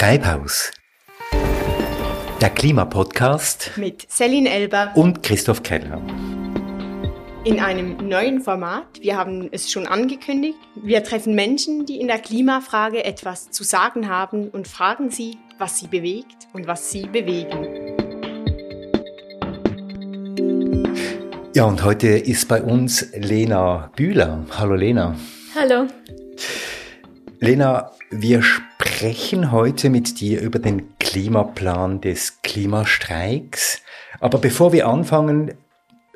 Treibhaus. Der Klimapodcast mit Celine Elber und Christoph Keller. In einem neuen Format, wir haben es schon angekündigt, wir treffen Menschen, die in der Klimafrage etwas zu sagen haben und fragen sie, was sie bewegt und was sie bewegen. Ja, und heute ist bei uns Lena Bühler. Hallo Lena. Hallo. Lena, wir sprechen heute mit dir über den Klimaplan des Klimastreiks. Aber bevor wir anfangen,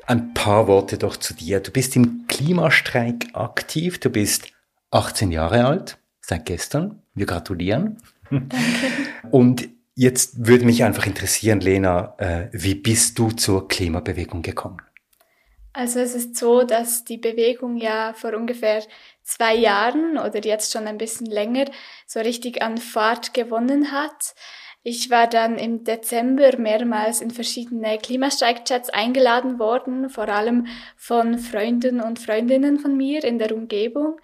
ein paar Worte doch zu dir. Du bist im Klimastreik aktiv, du bist 18 Jahre alt, seit gestern. Wir gratulieren. Danke. Und jetzt würde mich einfach interessieren, Lena, äh, wie bist du zur Klimabewegung gekommen? Also es ist so, dass die Bewegung ja vor ungefähr zwei Jahren oder jetzt schon ein bisschen länger so richtig an Fahrt gewonnen hat. Ich war dann im Dezember mehrmals in verschiedene Klimastreikchats eingeladen worden, vor allem von Freunden und Freundinnen von mir in der Umgebung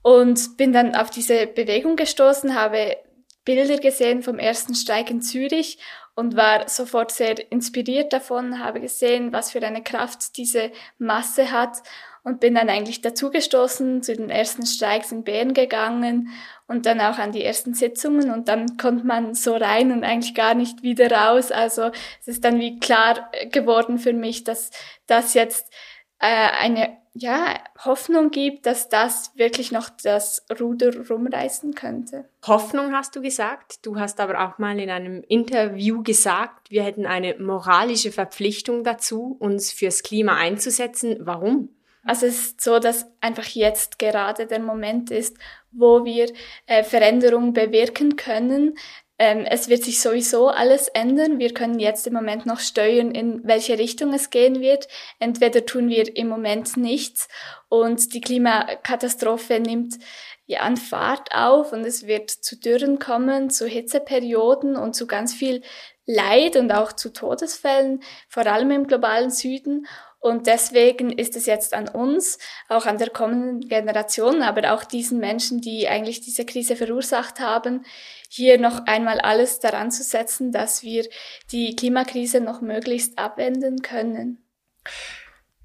und bin dann auf diese Bewegung gestoßen, habe Bilder gesehen vom ersten Streik in Zürich und war sofort sehr inspiriert davon, habe gesehen, was für eine Kraft diese Masse hat und bin dann eigentlich dazugestoßen zu den ersten Streiks in Bern gegangen und dann auch an die ersten Sitzungen und dann kommt man so rein und eigentlich gar nicht wieder raus. Also es ist dann wie klar geworden für mich, dass das jetzt äh, eine ja, Hoffnung gibt, dass das wirklich noch das Ruder rumreißen könnte. Hoffnung hast du gesagt. Du hast aber auch mal in einem Interview gesagt, wir hätten eine moralische Verpflichtung dazu, uns fürs Klima einzusetzen. Warum? Also es ist so, dass einfach jetzt gerade der Moment ist, wo wir äh, Veränderungen bewirken können, ähm, es wird sich sowieso alles ändern. Wir können jetzt im Moment noch steuern, in welche Richtung es gehen wird. Entweder tun wir im Moment nichts und die Klimakatastrophe nimmt ja an Fahrt auf und es wird zu Dürren kommen, zu Hitzeperioden und zu ganz viel Leid und auch zu Todesfällen, vor allem im globalen Süden. Und deswegen ist es jetzt an uns, auch an der kommenden Generation, aber auch diesen Menschen, die eigentlich diese Krise verursacht haben, hier noch einmal alles daran zu setzen, dass wir die Klimakrise noch möglichst abwenden können.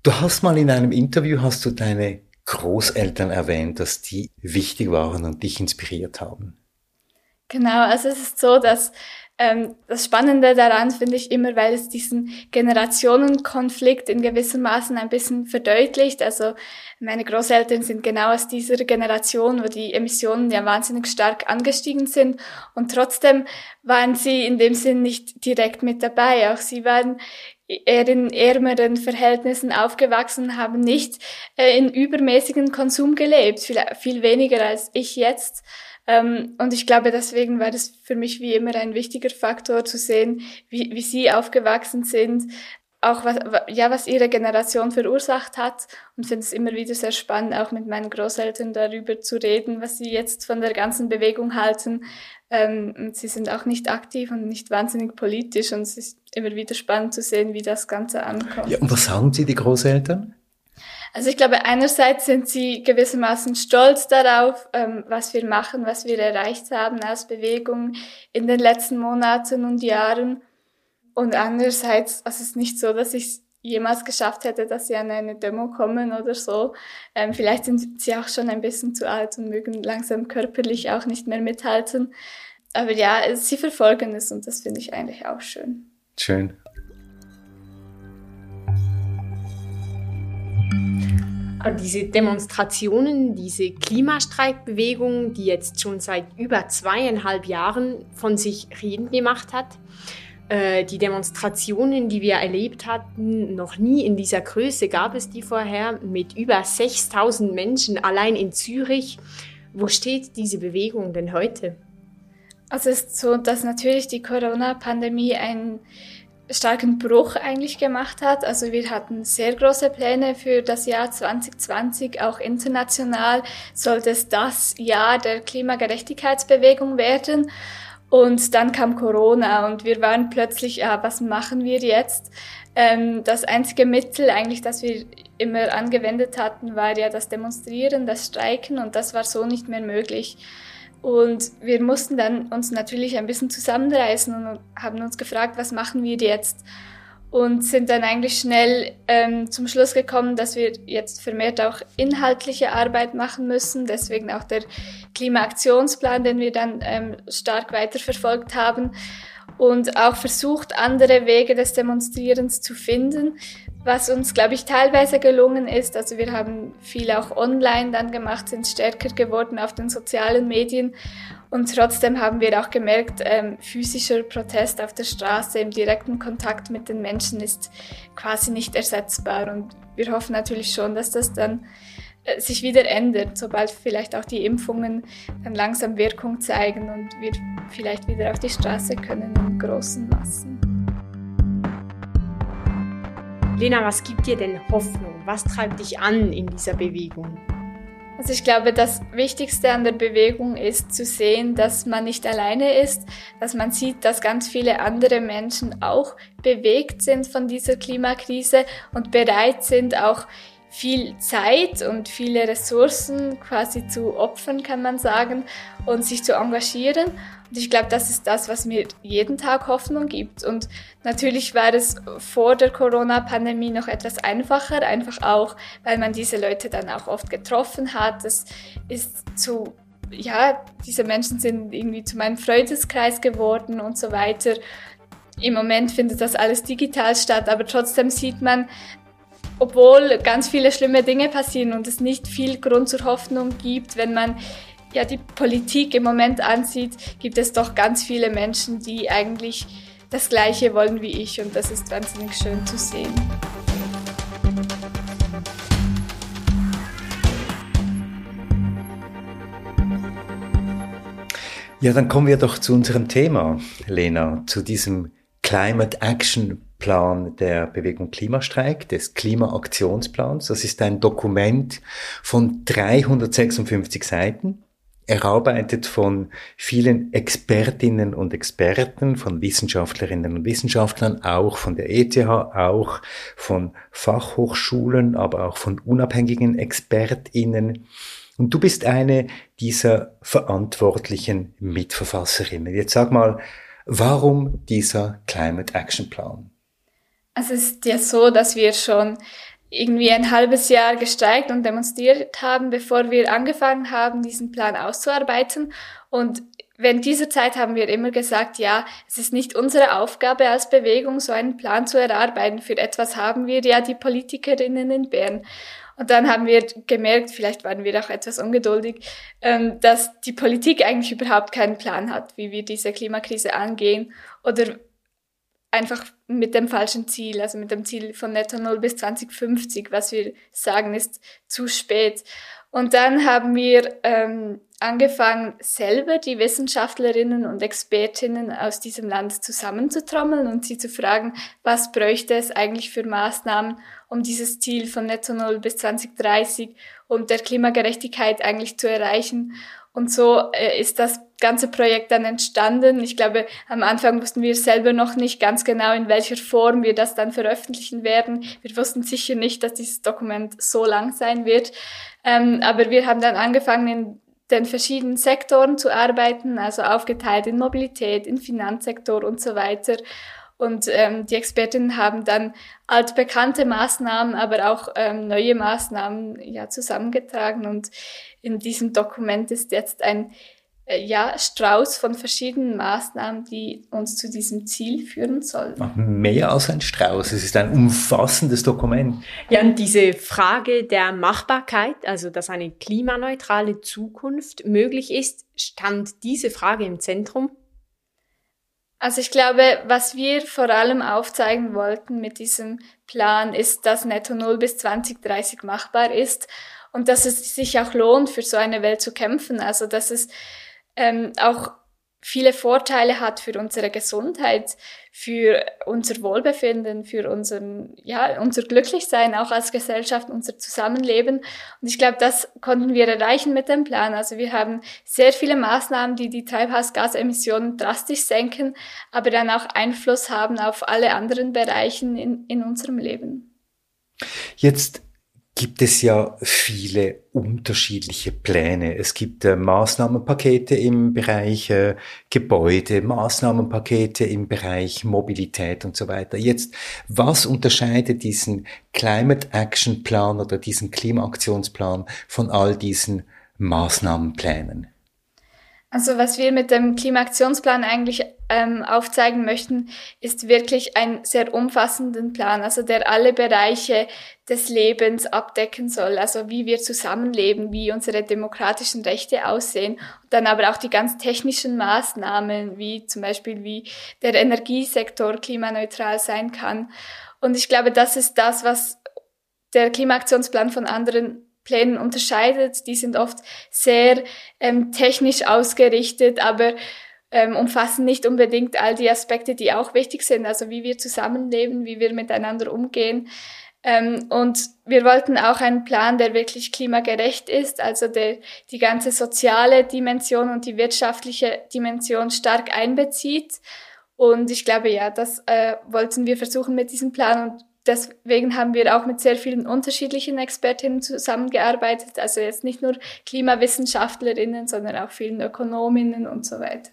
Du hast mal in einem Interview, hast du deine Großeltern erwähnt, dass die wichtig waren und dich inspiriert haben. Genau, also es ist so, dass ähm, das Spannende daran finde ich immer, weil es diesen Generationenkonflikt in gewissem Maßen ein bisschen verdeutlicht. Also meine Großeltern sind genau aus dieser Generation, wo die Emissionen ja wahnsinnig stark angestiegen sind und trotzdem waren sie in dem Sinn nicht direkt mit dabei. Auch sie waren eher in ärmeren Verhältnissen aufgewachsen, haben nicht äh, in übermäßigen Konsum gelebt, viel, viel weniger als ich jetzt. Ähm, und ich glaube, deswegen war das für mich wie immer ein wichtiger Faktor zu sehen, wie, wie sie aufgewachsen sind, auch was, ja, was ihre Generation verursacht hat und finde es immer wieder sehr spannend, auch mit meinen Großeltern darüber zu reden, was sie jetzt von der ganzen Bewegung halten. Ähm, und sie sind auch nicht aktiv und nicht wahnsinnig politisch und es ist immer wieder spannend zu sehen, wie das Ganze ankommt. Ja, und was sagen Sie, die Großeltern? Also ich glaube, einerseits sind sie gewissermaßen stolz darauf, ähm, was wir machen, was wir erreicht haben als Bewegung in den letzten Monaten und Jahren. Und andererseits, also es ist nicht so, dass ich jemals geschafft hätte, dass sie an eine Demo kommen oder so. Ähm, vielleicht sind sie auch schon ein bisschen zu alt und mögen langsam körperlich auch nicht mehr mithalten. Aber ja, sie verfolgen es und das finde ich eigentlich auch schön. Schön. Diese Demonstrationen, diese Klimastreikbewegung, die jetzt schon seit über zweieinhalb Jahren von sich reden gemacht hat, äh, die Demonstrationen, die wir erlebt hatten, noch nie in dieser Größe gab es die vorher, mit über 6000 Menschen allein in Zürich. Wo steht diese Bewegung denn heute? Also es ist so, dass natürlich die Corona-Pandemie ein starken Bruch eigentlich gemacht hat. Also wir hatten sehr große Pläne für das Jahr 2020, auch international sollte es das Jahr der Klimagerechtigkeitsbewegung werden. Und dann kam Corona und wir waren plötzlich, ja, was machen wir jetzt? Ähm, das einzige Mittel eigentlich, das wir immer angewendet hatten, war ja das Demonstrieren, das Streiken und das war so nicht mehr möglich. Und wir mussten dann uns natürlich ein bisschen zusammenreißen und haben uns gefragt, was machen wir jetzt? Und sind dann eigentlich schnell ähm, zum Schluss gekommen, dass wir jetzt vermehrt auch inhaltliche Arbeit machen müssen. Deswegen auch der Klimaaktionsplan, den wir dann ähm, stark weiterverfolgt haben und auch versucht, andere Wege des Demonstrierens zu finden, was uns, glaube ich, teilweise gelungen ist. Also wir haben viel auch online dann gemacht, sind stärker geworden auf den sozialen Medien und trotzdem haben wir auch gemerkt, ähm, physischer Protest auf der Straße im direkten Kontakt mit den Menschen ist quasi nicht ersetzbar und wir hoffen natürlich schon, dass das dann äh, sich wieder ändert, sobald vielleicht auch die Impfungen dann langsam Wirkung zeigen und wir vielleicht wieder auf die Straße können in großen Massen. Lena, was gibt dir denn Hoffnung? Was treibt dich an in dieser Bewegung? Also ich glaube, das Wichtigste an der Bewegung ist zu sehen, dass man nicht alleine ist, dass man sieht, dass ganz viele andere Menschen auch bewegt sind von dieser Klimakrise und bereit sind, auch viel Zeit und viele Ressourcen quasi zu opfern, kann man sagen, und sich zu engagieren. Und ich glaube, das ist das, was mir jeden Tag Hoffnung gibt. Und natürlich war es vor der Corona-Pandemie noch etwas einfacher, einfach auch, weil man diese Leute dann auch oft getroffen hat. Das ist zu ja, diese Menschen sind irgendwie zu meinem Freundeskreis geworden und so weiter. Im Moment findet das alles digital statt, aber trotzdem sieht man, obwohl ganz viele schlimme Dinge passieren und es nicht viel Grund zur Hoffnung gibt, wenn man ja die Politik im Moment ansieht, gibt es doch ganz viele Menschen, die eigentlich das Gleiche wollen wie ich und das ist wahnsinnig schön zu sehen. Ja, dann kommen wir doch zu unserem Thema, Lena, zu diesem Climate Action Plan der Bewegung Klimastreik, des Klimaaktionsplans. Das ist ein Dokument von 356 Seiten, erarbeitet von vielen Expertinnen und Experten, von Wissenschaftlerinnen und Wissenschaftlern, auch von der ETH, auch von Fachhochschulen, aber auch von unabhängigen Expertinnen. Und du bist eine dieser verantwortlichen Mitverfasserinnen. Jetzt sag mal, warum dieser Climate Action Plan? Also es ist ja so, dass wir schon irgendwie ein halbes Jahr gestreikt und demonstriert haben, bevor wir angefangen haben, diesen Plan auszuarbeiten. Und während dieser Zeit haben wir immer gesagt, ja, es ist nicht unsere Aufgabe als Bewegung, so einen Plan zu erarbeiten. Für etwas haben wir ja die Politikerinnen in Bern. Und dann haben wir gemerkt, vielleicht waren wir auch etwas ungeduldig, ähm, dass die Politik eigentlich überhaupt keinen Plan hat, wie wir diese Klimakrise angehen oder einfach mit dem falschen Ziel, also mit dem Ziel von Netto Null bis 2050, was wir sagen, ist zu spät. Und dann haben wir ähm, angefangen, selber die Wissenschaftlerinnen und Expertinnen aus diesem Land zusammenzutrommeln und sie zu fragen, was bräuchte es eigentlich für Maßnahmen, um dieses Ziel von Netto Null bis 2030 und der Klimagerechtigkeit eigentlich zu erreichen. Und so äh, ist das ganze Projekt dann entstanden. Ich glaube, am Anfang wussten wir selber noch nicht ganz genau, in welcher Form wir das dann veröffentlichen werden. Wir wussten sicher nicht, dass dieses Dokument so lang sein wird. Ähm, aber wir haben dann angefangen, in den verschiedenen Sektoren zu arbeiten, also aufgeteilt in Mobilität, in Finanzsektor und so weiter. Und ähm, die Expertinnen haben dann altbekannte Maßnahmen, aber auch ähm, neue Maßnahmen ja, zusammengetragen. Und in diesem Dokument ist jetzt ein ja, Strauß von verschiedenen Maßnahmen, die uns zu diesem Ziel führen sollen. Mehr als ein Strauß, es ist ein umfassendes Dokument. Ja, und diese Frage der Machbarkeit, also dass eine klimaneutrale Zukunft möglich ist, stand diese Frage im Zentrum also ich glaube, was wir vor allem aufzeigen wollten mit diesem Plan ist, dass Netto Null bis 2030 machbar ist und dass es sich auch lohnt, für so eine Welt zu kämpfen. Also dass es ähm, auch viele Vorteile hat für unsere Gesundheit, für unser Wohlbefinden, für unseren, ja, unser Glücklichsein auch als Gesellschaft, unser Zusammenleben. Und ich glaube, das konnten wir erreichen mit dem Plan. Also wir haben sehr viele Maßnahmen, die die Treibhausgasemissionen drastisch senken, aber dann auch Einfluss haben auf alle anderen Bereichen in, in unserem Leben. Jetzt gibt es ja viele unterschiedliche Pläne. Es gibt äh, Maßnahmenpakete im Bereich äh, Gebäude, Maßnahmenpakete im Bereich Mobilität und so weiter. Jetzt, was unterscheidet diesen Climate Action Plan oder diesen Klimaaktionsplan von all diesen Maßnahmenplänen? Also was wir mit dem Klimaaktionsplan eigentlich ähm, aufzeigen möchten, ist wirklich einen sehr umfassenden Plan, also der alle Bereiche des Lebens abdecken soll, also wie wir zusammenleben, wie unsere demokratischen Rechte aussehen, und dann aber auch die ganz technischen Maßnahmen, wie zum Beispiel wie der Energiesektor klimaneutral sein kann. Und ich glaube, das ist das, was der Klimaaktionsplan von anderen Plänen unterscheidet. Die sind oft sehr ähm, technisch ausgerichtet, aber ähm, umfassen nicht unbedingt all die Aspekte, die auch wichtig sind, also wie wir zusammenleben, wie wir miteinander umgehen. Ähm, und wir wollten auch einen Plan, der wirklich klimagerecht ist, also der die ganze soziale Dimension und die wirtschaftliche Dimension stark einbezieht. Und ich glaube, ja, das äh, wollten wir versuchen mit diesem Plan und Deswegen haben wir auch mit sehr vielen unterschiedlichen Expertinnen zusammengearbeitet. Also jetzt nicht nur Klimawissenschaftlerinnen, sondern auch vielen Ökonominnen und so weiter.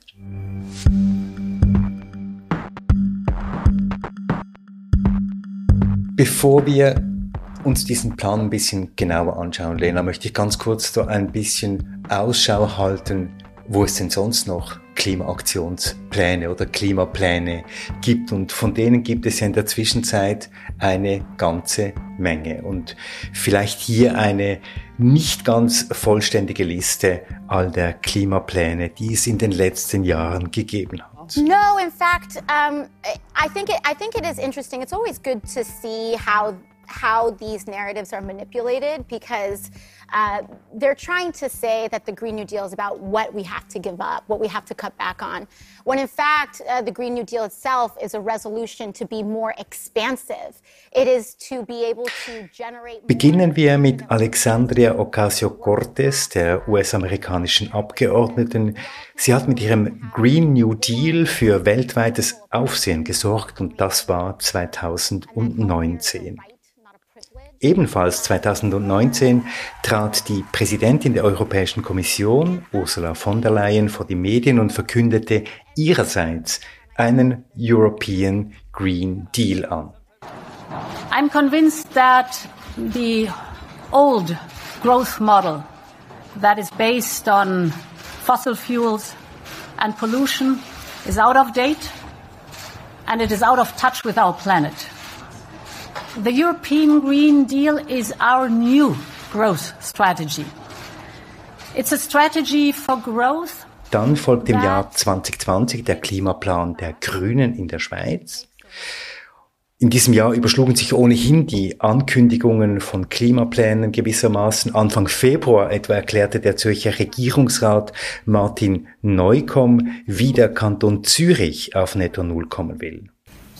Bevor wir uns diesen Plan ein bisschen genauer anschauen, Lena, möchte ich ganz kurz so ein bisschen Ausschau halten, wo es denn sonst noch Klimaaktionspläne oder Klimapläne gibt. Und von denen gibt es ja in der Zwischenzeit eine ganze Menge. Und vielleicht hier eine nicht ganz vollständige Liste all der Klimapläne, die es in den letzten Jahren gegeben hat. No, in fact, um, I think it, I think it is interesting. It's always good to see how how these narratives are manipulated because uh, they're trying to say that the Green New Deal is about what we have to give up, what we have to cut back on, when in fact, uh, the Green New Deal itself is a resolution to be more expansive. It is to be able to generate. Beginnen wir mit Alexandria Ocasio-Cortez, der US-amerikanischen Abgeordneten. Sie hat mit ihrem Green New Deal für weltweites Aufsehen gesorgt und das war 2019. Ebenfalls 2019 trat die Präsidentin der Europäischen Kommission, Ursula von der Leyen, vor die Medien und verkündete ihrerseits einen European Green Deal an. I'm convinced that the old growth model that is based on fossil fuels and pollution is out of date and it is out of touch with our planet. The European Green Deal is our new growth strategy. It's a strategy for growth. Dann folgt im Jahr 2020 der Klimaplan der Grünen in der Schweiz. In diesem Jahr überschlugen sich ohnehin die Ankündigungen von Klimaplänen gewissermaßen. Anfang Februar etwa erklärte der Zürcher Regierungsrat Martin Neukomm, wie der Kanton Zürich auf Netto Null kommen will.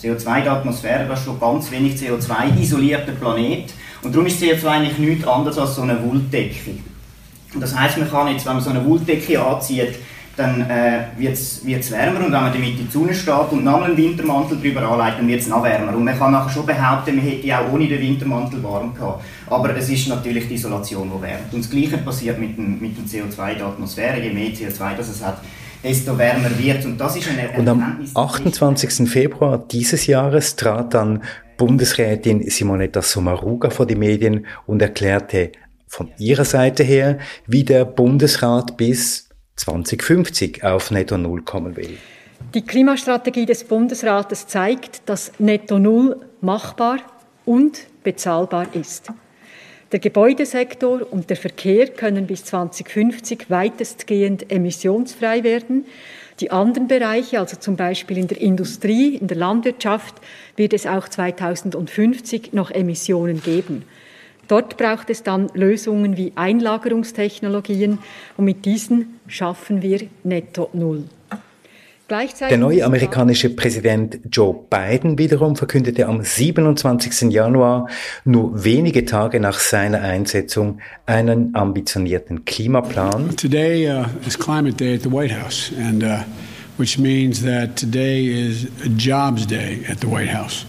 CO2 in der Atmosphäre, das ist schon ganz wenig CO2, isolierter Planet. Und darum ist CO2 eigentlich nichts anderes als so eine Wolldecke. Und das heißt, man kann jetzt, wenn man so eine Wolldecke anzieht, dann äh, wird es wärmer und wenn man damit in die Sonne steht und noch einen Wintermantel drüber anlegt, dann wird es noch wärmer. Und man kann nachher schon behaupten, man hätte auch ohne den Wintermantel warm gehabt. Aber es ist natürlich die Isolation, die wärmt. Und das Gleiche passiert mit dem, mit dem CO2 in der Atmosphäre. Je mehr CO2 das es hat, desto wärmer wird. Und das ist eine Und am 28. Februar dieses Jahres trat dann Bundesrätin Simonetta Sommaruga vor die Medien und erklärte von ihrer Seite her, wie der Bundesrat bis 2050 auf Netto Null kommen will. Die Klimastrategie des Bundesrates zeigt, dass Netto Null machbar und bezahlbar ist. Der Gebäudesektor und der Verkehr können bis 2050 weitestgehend emissionsfrei werden. Die anderen Bereiche, also zum Beispiel in der Industrie, in der Landwirtschaft, wird es auch 2050 noch Emissionen geben. Dort braucht es dann Lösungen wie Einlagerungstechnologien und mit diesen schaffen wir netto Null. Der neue amerikanische Präsident Joe Biden wiederum verkündete am 27. Januar, nur wenige Tage nach seiner Einsetzung, einen ambitionierten Klimaplan. Today uh, is Climate Day at the White House, and uh, which means that today is a Jobs Day at the White House.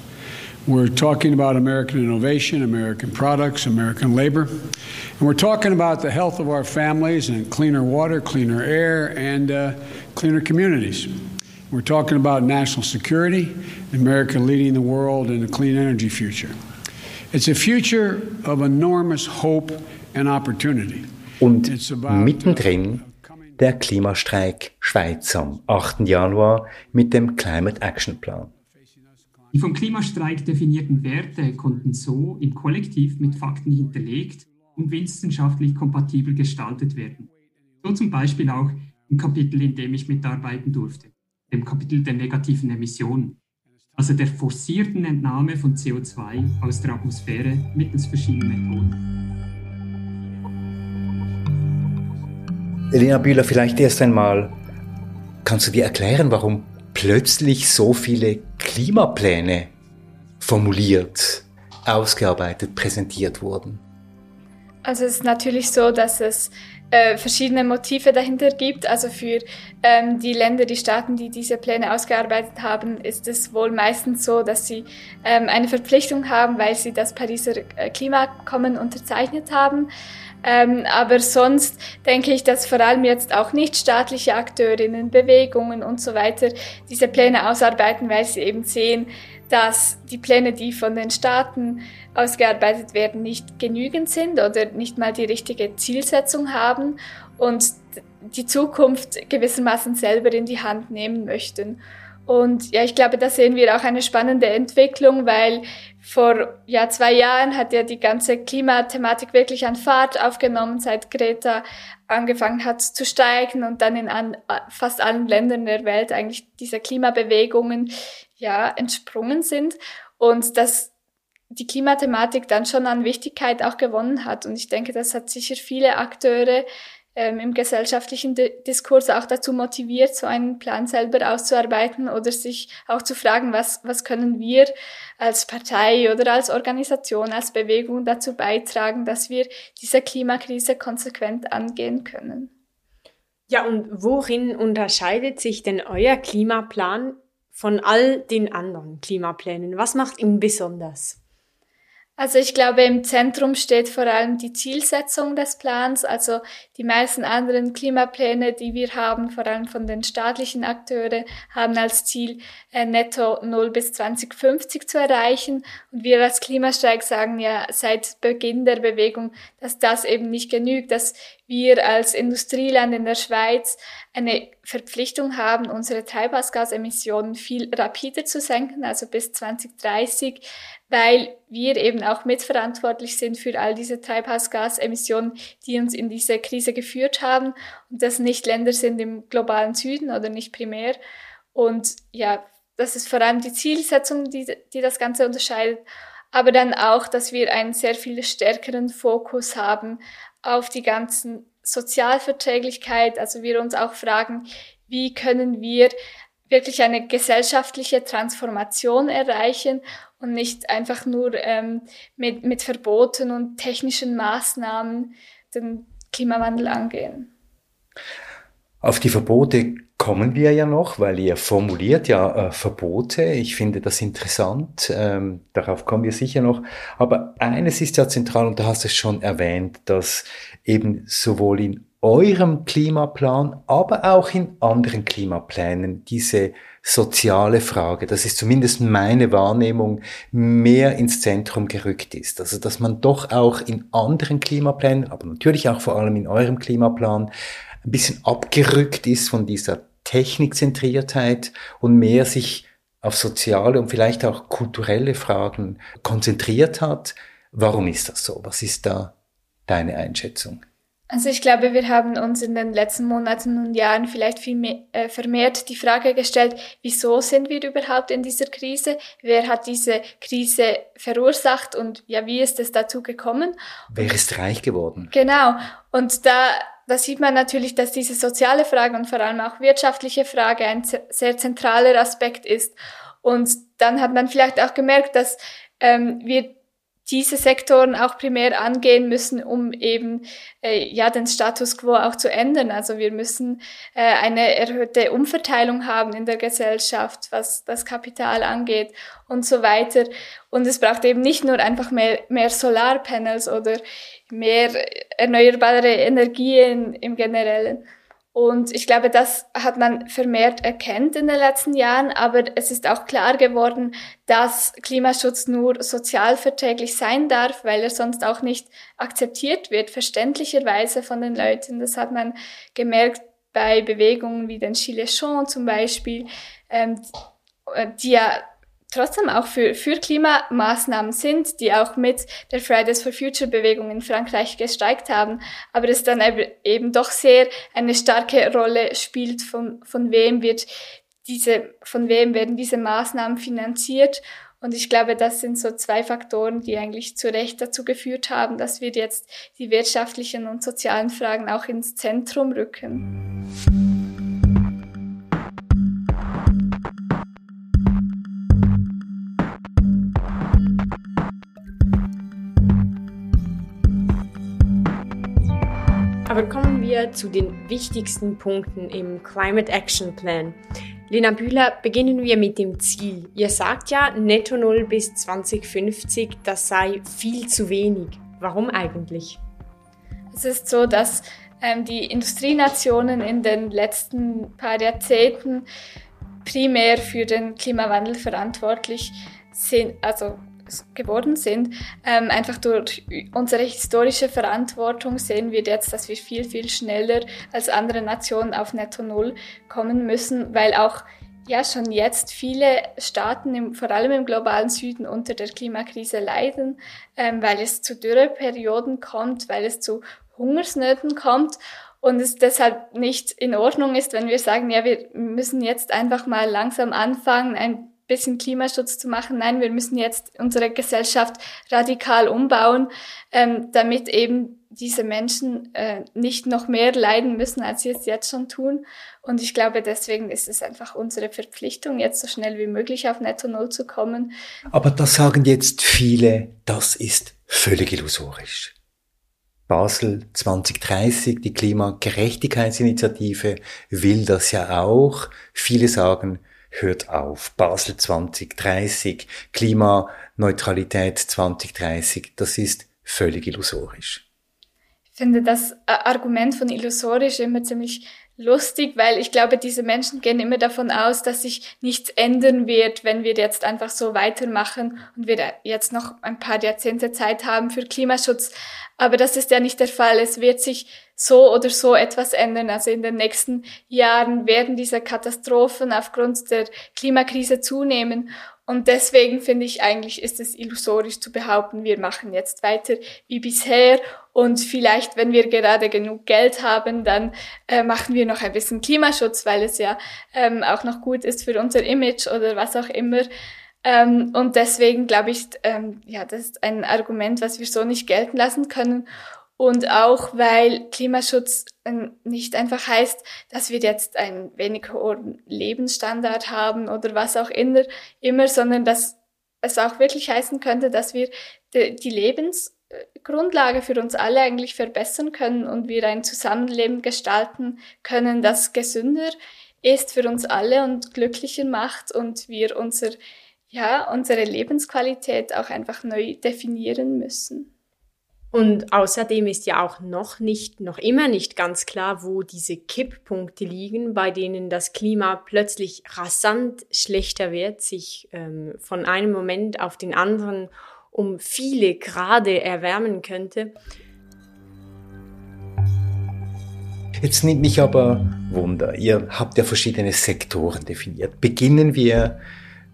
We're talking about American innovation, American products, American labor. And we're talking about the health of our families and cleaner water, cleaner air, and uh, cleaner communities. We're talking about national security, America leading the world in a clean energy future. It's a future of enormous hope and opportunity. Und mittendrin der Klimastreik Schweiz am 8. Januar mit dem Climate Action Plan. Die vom Klimastreik definierten Werte konnten so im Kollektiv mit Fakten hinterlegt und wissenschaftlich kompatibel gestaltet werden. So zum Beispiel auch im Kapitel, in dem ich mitarbeiten durfte, dem Kapitel der negativen Emissionen, also der forcierten Entnahme von CO2 aus der Atmosphäre mittels verschiedener Methoden. Elena Bühler, vielleicht erst einmal, kannst du dir erklären, warum plötzlich so viele Klimapläne formuliert, ausgearbeitet, präsentiert wurden? Also es ist natürlich so, dass es äh, verschiedene Motive dahinter gibt. Also für ähm, die Länder, die Staaten, die diese Pläne ausgearbeitet haben, ist es wohl meistens so, dass sie ähm, eine Verpflichtung haben, weil sie das Pariser äh, Klimakommen unterzeichnet haben. Ähm, aber sonst denke ich, dass vor allem jetzt auch nicht staatliche Akteurinnen, Bewegungen und so weiter diese Pläne ausarbeiten, weil sie eben sehen, dass die Pläne, die von den Staaten ausgearbeitet werden, nicht genügend sind oder nicht mal die richtige Zielsetzung haben und die Zukunft gewissermaßen selber in die Hand nehmen möchten. Und ja, ich glaube, da sehen wir auch eine spannende Entwicklung, weil vor ja, zwei Jahren hat ja die ganze Klimathematik wirklich an Fahrt aufgenommen, seit Greta angefangen hat zu steigen und dann in an, fast allen Ländern der Welt eigentlich diese Klimabewegungen ja entsprungen sind und dass die Klimathematik dann schon an Wichtigkeit auch gewonnen hat. Und ich denke, das hat sicher viele Akteure ähm, im gesellschaftlichen Diskurs auch dazu motiviert, so einen Plan selber auszuarbeiten oder sich auch zu fragen, was, was können wir als Partei oder als Organisation, als Bewegung dazu beitragen, dass wir diese Klimakrise konsequent angehen können. Ja, und worin unterscheidet sich denn euer Klimaplan von all den anderen Klimaplänen? Was macht ihn besonders? Also ich glaube, im Zentrum steht vor allem die Zielsetzung des Plans. Also die meisten anderen Klimapläne, die wir haben, vor allem von den staatlichen Akteuren, haben als Ziel, äh, netto 0 bis 2050 zu erreichen. Und wir als Klimastreik sagen ja seit Beginn der Bewegung, dass das eben nicht genügt, dass wir als Industrieland in der Schweiz eine Verpflichtung haben, unsere Treibhausgasemissionen viel rapider zu senken, also bis 2030, weil wir eben auch mitverantwortlich sind für all diese Treibhausgasemissionen, die uns in diese Krise geführt haben und das nicht Länder sind im globalen Süden oder nicht primär. Und ja, das ist vor allem die Zielsetzung, die, die das Ganze unterscheidet, aber dann auch, dass wir einen sehr viel stärkeren Fokus haben auf die ganzen Sozialverträglichkeit, also wir uns auch fragen, wie können wir wirklich eine gesellschaftliche Transformation erreichen und nicht einfach nur ähm, mit, mit Verboten und technischen Maßnahmen den Klimawandel angehen. Auf die Verbote kommen wir ja noch, weil ihr formuliert ja äh, Verbote. Ich finde das interessant. Ähm, darauf kommen wir sicher noch. Aber eines ist ja zentral, und da hast du es schon erwähnt, dass eben sowohl in eurem Klimaplan, aber auch in anderen Klimaplänen diese soziale Frage, das ist zumindest meine Wahrnehmung, mehr ins Zentrum gerückt ist. Also dass man doch auch in anderen Klimaplänen, aber natürlich auch vor allem in eurem Klimaplan, ein bisschen abgerückt ist von dieser Technikzentriertheit und mehr sich auf soziale und vielleicht auch kulturelle Fragen konzentriert hat. Warum ist das so? Was ist da deine Einschätzung? Also ich glaube, wir haben uns in den letzten Monaten und Jahren vielleicht viel mehr, äh, vermehrt die Frage gestellt, wieso sind wir überhaupt in dieser Krise? Wer hat diese Krise verursacht und ja, wie ist es dazu gekommen? Wer ist reich geworden? Genau. Und da da sieht man natürlich, dass diese soziale Frage und vor allem auch wirtschaftliche Frage ein sehr zentraler Aspekt ist. Und dann hat man vielleicht auch gemerkt, dass ähm, wir diese Sektoren auch primär angehen müssen, um eben äh, ja den Status quo auch zu ändern. Also wir müssen äh, eine erhöhte Umverteilung haben in der Gesellschaft, was das Kapital angeht und so weiter. Und es braucht eben nicht nur einfach mehr, mehr Solarpanels oder mehr erneuerbare Energien im Generellen. Und ich glaube, das hat man vermehrt erkennt in den letzten Jahren, aber es ist auch klar geworden, dass Klimaschutz nur sozialverträglich sein darf, weil er sonst auch nicht akzeptiert wird, verständlicherweise von den Leuten. Das hat man gemerkt bei Bewegungen wie den Gilets jaunes zum Beispiel, ähm, die ja trotzdem auch für, für Klimamaßnahmen sind, die auch mit der Fridays for Future Bewegung in Frankreich gestreikt haben, aber es dann eben doch sehr eine starke Rolle spielt, von, von wem wird diese, von wem werden diese Maßnahmen finanziert. Und ich glaube, das sind so zwei Faktoren, die eigentlich zu Recht dazu geführt haben, dass wir jetzt die wirtschaftlichen und sozialen Fragen auch ins Zentrum rücken. Wir zu den wichtigsten Punkten im Climate Action Plan. Lena Bühler, beginnen wir mit dem Ziel. Ihr sagt ja, Netto Null bis 2050, das sei viel zu wenig. Warum eigentlich? Es ist so, dass ähm, die Industrienationen in den letzten paar Jahrzehnten primär für den Klimawandel verantwortlich sind, also geworden sind. Ähm, einfach durch unsere historische Verantwortung sehen wir jetzt, dass wir viel, viel schneller als andere Nationen auf Netto Null kommen müssen, weil auch ja schon jetzt viele Staaten, im, vor allem im globalen Süden, unter der Klimakrise leiden, ähm, weil es zu Dürreperioden kommt, weil es zu Hungersnöten kommt und es deshalb nicht in Ordnung ist, wenn wir sagen, ja, wir müssen jetzt einfach mal langsam anfangen, ein bisschen Klimaschutz zu machen. Nein, wir müssen jetzt unsere Gesellschaft radikal umbauen, ähm, damit eben diese Menschen äh, nicht noch mehr leiden müssen, als sie es jetzt schon tun. Und ich glaube, deswegen ist es einfach unsere Verpflichtung, jetzt so schnell wie möglich auf Netto Null zu kommen. Aber das sagen jetzt viele, das ist völlig illusorisch. Basel 2030, die Klimagerechtigkeitsinitiative, will das ja auch. Viele sagen, hört auf. Basel 2030, Klimaneutralität 2030, das ist völlig illusorisch. Ich finde das Argument von illusorisch immer ziemlich lustig, weil ich glaube, diese Menschen gehen immer davon aus, dass sich nichts ändern wird, wenn wir jetzt einfach so weitermachen und wir jetzt noch ein paar Jahrzehnte Zeit haben für Klimaschutz. Aber das ist ja nicht der Fall. Es wird sich so oder so etwas ändern. Also in den nächsten Jahren werden diese Katastrophen aufgrund der Klimakrise zunehmen. Und deswegen finde ich eigentlich, ist es illusorisch zu behaupten, wir machen jetzt weiter wie bisher und vielleicht, wenn wir gerade genug Geld haben, dann äh, machen wir noch ein bisschen Klimaschutz, weil es ja ähm, auch noch gut ist für unser Image oder was auch immer. Ähm, und deswegen glaube ich, ähm, ja, das ist ein Argument, was wir so nicht gelten lassen können. Und auch, weil Klimaschutz ähm, nicht einfach heißt, dass wir jetzt einen wenig hohen Lebensstandard haben oder was auch immer, immer, sondern dass es auch wirklich heißen könnte, dass wir die Lebensgrundlage für uns alle eigentlich verbessern können und wir ein Zusammenleben gestalten können, das gesünder ist für uns alle und glücklicher macht und wir unser ja, unsere Lebensqualität auch einfach neu definieren müssen. Und außerdem ist ja auch noch nicht, noch immer nicht ganz klar, wo diese Kipppunkte liegen, bei denen das Klima plötzlich rasant schlechter wird, sich ähm, von einem Moment auf den anderen um viele Grade erwärmen könnte. Jetzt nimmt mich aber Wunder. Ihr habt ja verschiedene Sektoren definiert. Beginnen wir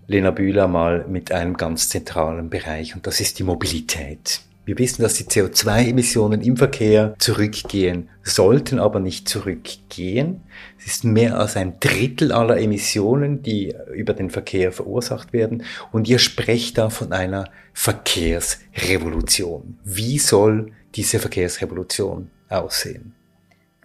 Lena Bühler mal mit einem ganz zentralen Bereich und das ist die Mobilität. Wir wissen, dass die CO2-Emissionen im Verkehr zurückgehen sollten, aber nicht zurückgehen. Es ist mehr als ein Drittel aller Emissionen, die über den Verkehr verursacht werden. Und ihr sprecht da von einer Verkehrsrevolution. Wie soll diese Verkehrsrevolution aussehen?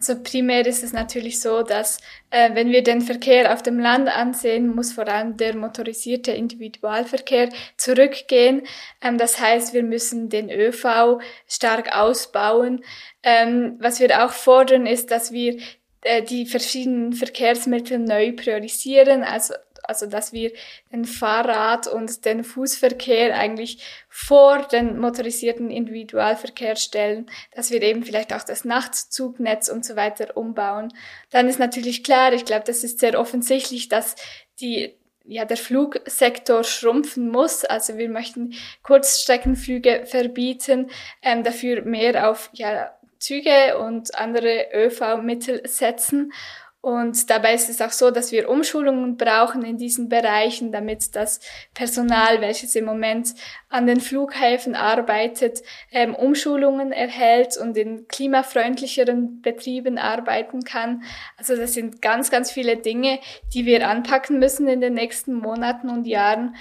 Also primär ist es natürlich so, dass äh, wenn wir den Verkehr auf dem Land ansehen, muss vor allem der motorisierte Individualverkehr zurückgehen. Ähm, das heißt, wir müssen den ÖV stark ausbauen. Ähm, was wir auch fordern, ist, dass wir äh, die verschiedenen Verkehrsmittel neu priorisieren, also also dass wir den Fahrrad- und den Fußverkehr eigentlich vor den motorisierten Individualverkehr stellen, dass wir eben vielleicht auch das Nachtzugnetz und so weiter umbauen. Dann ist natürlich klar, ich glaube, das ist sehr offensichtlich, dass die ja, der Flugsektor schrumpfen muss. Also wir möchten Kurzstreckenflüge verbieten, ähm, dafür mehr auf ja, Züge und andere ÖV-Mittel setzen. Und dabei ist es auch so, dass wir Umschulungen brauchen in diesen Bereichen, damit das Personal, welches im Moment an den Flughäfen arbeitet, ähm, Umschulungen erhält und in klimafreundlicheren Betrieben arbeiten kann. Also das sind ganz, ganz viele Dinge, die wir anpacken müssen in den nächsten Monaten und Jahren.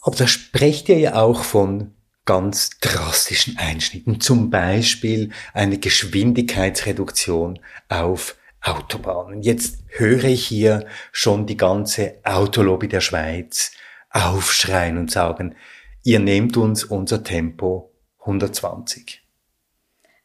Aber da sprecht ihr ja auch von ganz drastischen Einschnitten, zum Beispiel eine Geschwindigkeitsreduktion auf Autobahnen. Jetzt höre ich hier schon die ganze Autolobby der Schweiz aufschreien und sagen, ihr nehmt uns unser Tempo 120.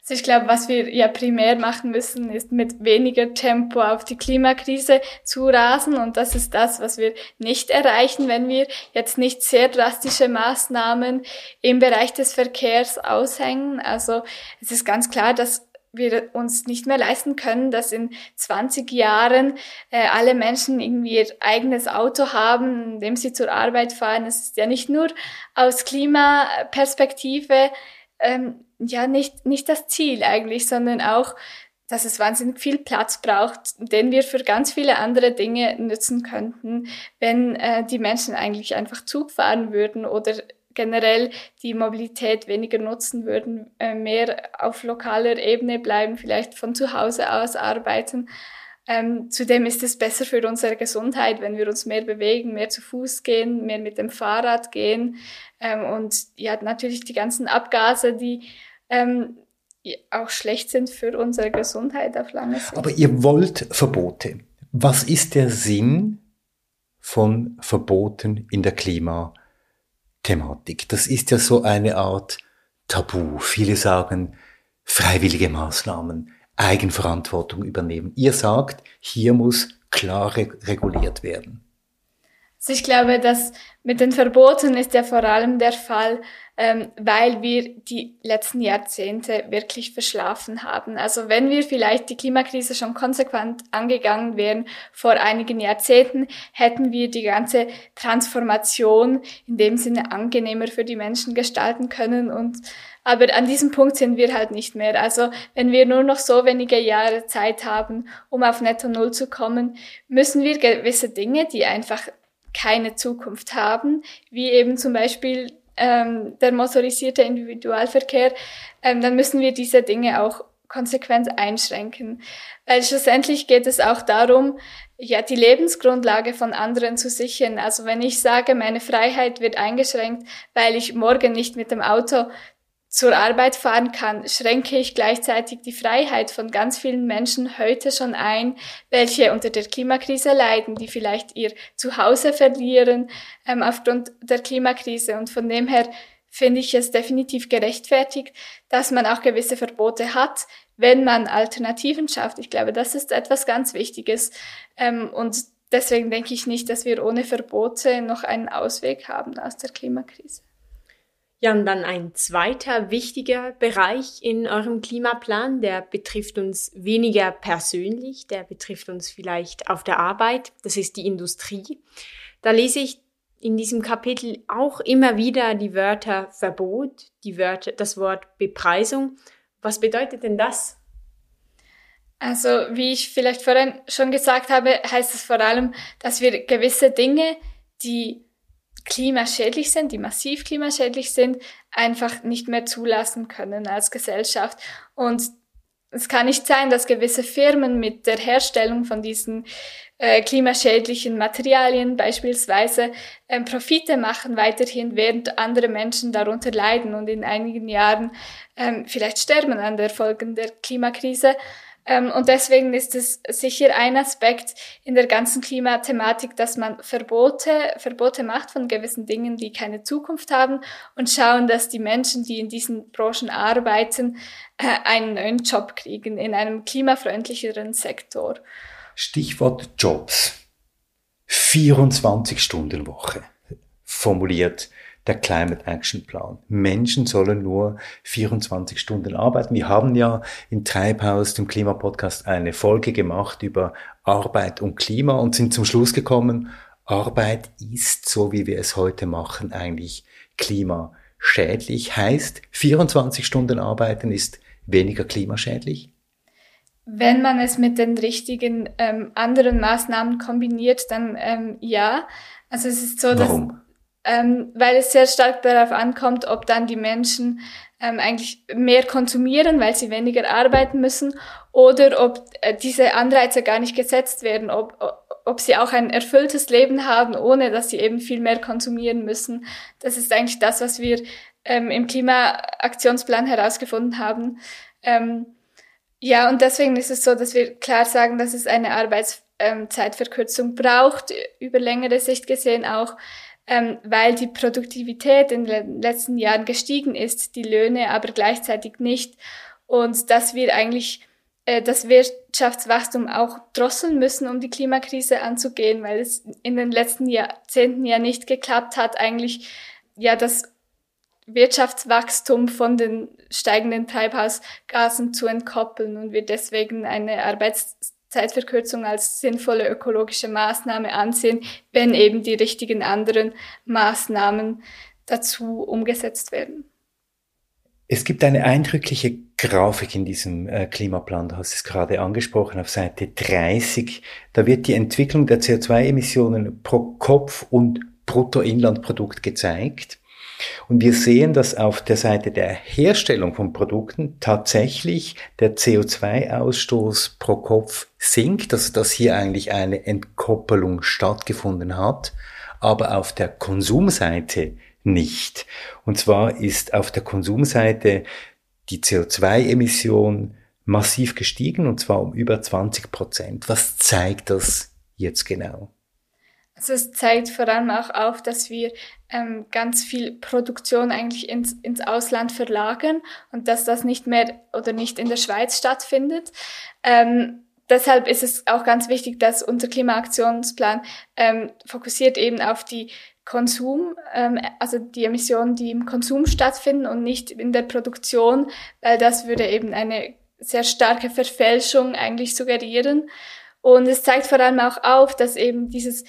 Also ich glaube, was wir ja primär machen müssen, ist mit weniger Tempo auf die Klimakrise zu rasen. Und das ist das, was wir nicht erreichen, wenn wir jetzt nicht sehr drastische Maßnahmen im Bereich des Verkehrs aushängen. Also es ist ganz klar, dass wir uns nicht mehr leisten können, dass in 20 Jahren äh, alle Menschen irgendwie ihr eigenes Auto haben, indem sie zur Arbeit fahren. Es ist ja nicht nur aus Klimaperspektive ähm, ja nicht, nicht das Ziel eigentlich, sondern auch, dass es wahnsinnig viel Platz braucht, den wir für ganz viele andere Dinge nutzen könnten, wenn äh, die Menschen eigentlich einfach Zug fahren würden oder generell die Mobilität weniger nutzen würden, äh, mehr auf lokaler Ebene bleiben, vielleicht von zu Hause aus arbeiten. Ähm, zudem ist es besser für unsere Gesundheit, wenn wir uns mehr bewegen, mehr zu Fuß gehen, mehr mit dem Fahrrad gehen ähm, und ja natürlich die ganzen Abgase, die ähm, auch schlecht sind für unsere Gesundheit auf lange Sicht. Aber ihr wollt Verbote. Was ist der Sinn von Verboten in der Klima? Thematik. Das ist ja so eine Art Tabu. Viele sagen freiwillige Maßnahmen, Eigenverantwortung übernehmen. Ihr sagt, hier muss klar reguliert werden. Also ich glaube, dass mit den Verboten ist ja vor allem der Fall, ähm, weil wir die letzten Jahrzehnte wirklich verschlafen haben. Also wenn wir vielleicht die Klimakrise schon konsequent angegangen wären vor einigen Jahrzehnten, hätten wir die ganze Transformation in dem Sinne angenehmer für die Menschen gestalten können und aber an diesem Punkt sind wir halt nicht mehr. Also wenn wir nur noch so wenige Jahre Zeit haben, um auf Netto Null zu kommen, müssen wir gewisse Dinge, die einfach keine Zukunft haben, wie eben zum Beispiel ähm, der motorisierte Individualverkehr, ähm, dann müssen wir diese Dinge auch konsequent einschränken. Weil schlussendlich geht es auch darum, ja, die Lebensgrundlage von anderen zu sichern. Also wenn ich sage, meine Freiheit wird eingeschränkt, weil ich morgen nicht mit dem Auto zur Arbeit fahren kann, schränke ich gleichzeitig die Freiheit von ganz vielen Menschen heute schon ein, welche unter der Klimakrise leiden, die vielleicht ihr Zuhause verlieren ähm, aufgrund der Klimakrise. Und von dem her finde ich es definitiv gerechtfertigt, dass man auch gewisse Verbote hat, wenn man Alternativen schafft. Ich glaube, das ist etwas ganz Wichtiges. Ähm, und deswegen denke ich nicht, dass wir ohne Verbote noch einen Ausweg haben aus der Klimakrise. Ja, und dann ein zweiter wichtiger Bereich in eurem Klimaplan, der betrifft uns weniger persönlich, der betrifft uns vielleicht auf der Arbeit, das ist die Industrie. Da lese ich in diesem Kapitel auch immer wieder die Wörter Verbot, die Wörter, das Wort Bepreisung. Was bedeutet denn das? Also, wie ich vielleicht vorhin schon gesagt habe, heißt es vor allem, dass wir gewisse Dinge, die klimaschädlich sind, die massiv klimaschädlich sind, einfach nicht mehr zulassen können als Gesellschaft. Und es kann nicht sein, dass gewisse Firmen mit der Herstellung von diesen äh, klimaschädlichen Materialien beispielsweise ähm, Profite machen weiterhin, während andere Menschen darunter leiden und in einigen Jahren ähm, vielleicht sterben an der Folgen der Klimakrise. Ähm, und deswegen ist es sicher ein Aspekt in der ganzen Klimathematik, dass man Verbote, Verbote macht von gewissen Dingen, die keine Zukunft haben und schauen, dass die Menschen, die in diesen Branchen arbeiten, äh, einen neuen Job kriegen in einem klimafreundlicheren Sektor. Stichwort Jobs. 24 Stunden Woche formuliert der Climate Action Plan. Menschen sollen nur 24 Stunden arbeiten. Wir haben ja in Treibhaus, dem Klimapodcast, eine Folge gemacht über Arbeit und Klima und sind zum Schluss gekommen, Arbeit ist, so wie wir es heute machen, eigentlich klimaschädlich. Heißt, 24 Stunden arbeiten ist weniger klimaschädlich? Wenn man es mit den richtigen ähm, anderen Maßnahmen kombiniert, dann ähm, ja. Also es ist so, Warum? Ähm, weil es sehr stark darauf ankommt, ob dann die Menschen ähm, eigentlich mehr konsumieren, weil sie weniger arbeiten müssen, oder ob äh, diese Anreize gar nicht gesetzt werden, ob, ob sie auch ein erfülltes Leben haben, ohne dass sie eben viel mehr konsumieren müssen. Das ist eigentlich das, was wir ähm, im Klimaaktionsplan herausgefunden haben. Ähm, ja, und deswegen ist es so, dass wir klar sagen, dass es eine Arbeitszeitverkürzung braucht, über längere Sicht gesehen auch, ähm, weil die Produktivität in den letzten Jahren gestiegen ist, die Löhne aber gleichzeitig nicht. Und dass wir eigentlich äh, das Wirtschaftswachstum auch drosseln müssen, um die Klimakrise anzugehen, weil es in den letzten Jahrzehnten ja nicht geklappt hat, eigentlich ja das Wirtschaftswachstum von den steigenden Treibhausgasen zu entkoppeln und wir deswegen eine Arbeits Zeitverkürzung als sinnvolle ökologische Maßnahme ansehen, wenn eben die richtigen anderen Maßnahmen dazu umgesetzt werden. Es gibt eine eindrückliche Grafik in diesem äh, Klimaplan, du hast es gerade angesprochen, auf Seite 30. Da wird die Entwicklung der CO2-Emissionen pro Kopf und Bruttoinlandprodukt gezeigt. Und wir sehen, dass auf der Seite der Herstellung von Produkten tatsächlich der CO2-Ausstoß pro Kopf sinkt, also dass hier eigentlich eine Entkoppelung stattgefunden hat, aber auf der Konsumseite nicht. Und zwar ist auf der Konsumseite die CO2-Emission massiv gestiegen und zwar um über 20 Prozent. Was zeigt das jetzt genau? Also es zeigt vor allem auch auf, dass wir ähm, ganz viel Produktion eigentlich ins, ins Ausland verlagern und dass das nicht mehr oder nicht in der Schweiz stattfindet. Ähm, deshalb ist es auch ganz wichtig, dass unser Klimaaktionsplan ähm, fokussiert eben auf die Konsum, ähm, also die Emissionen, die im Konsum stattfinden und nicht in der Produktion, weil das würde eben eine sehr starke Verfälschung eigentlich suggerieren. Und es zeigt vor allem auch auf, dass eben dieses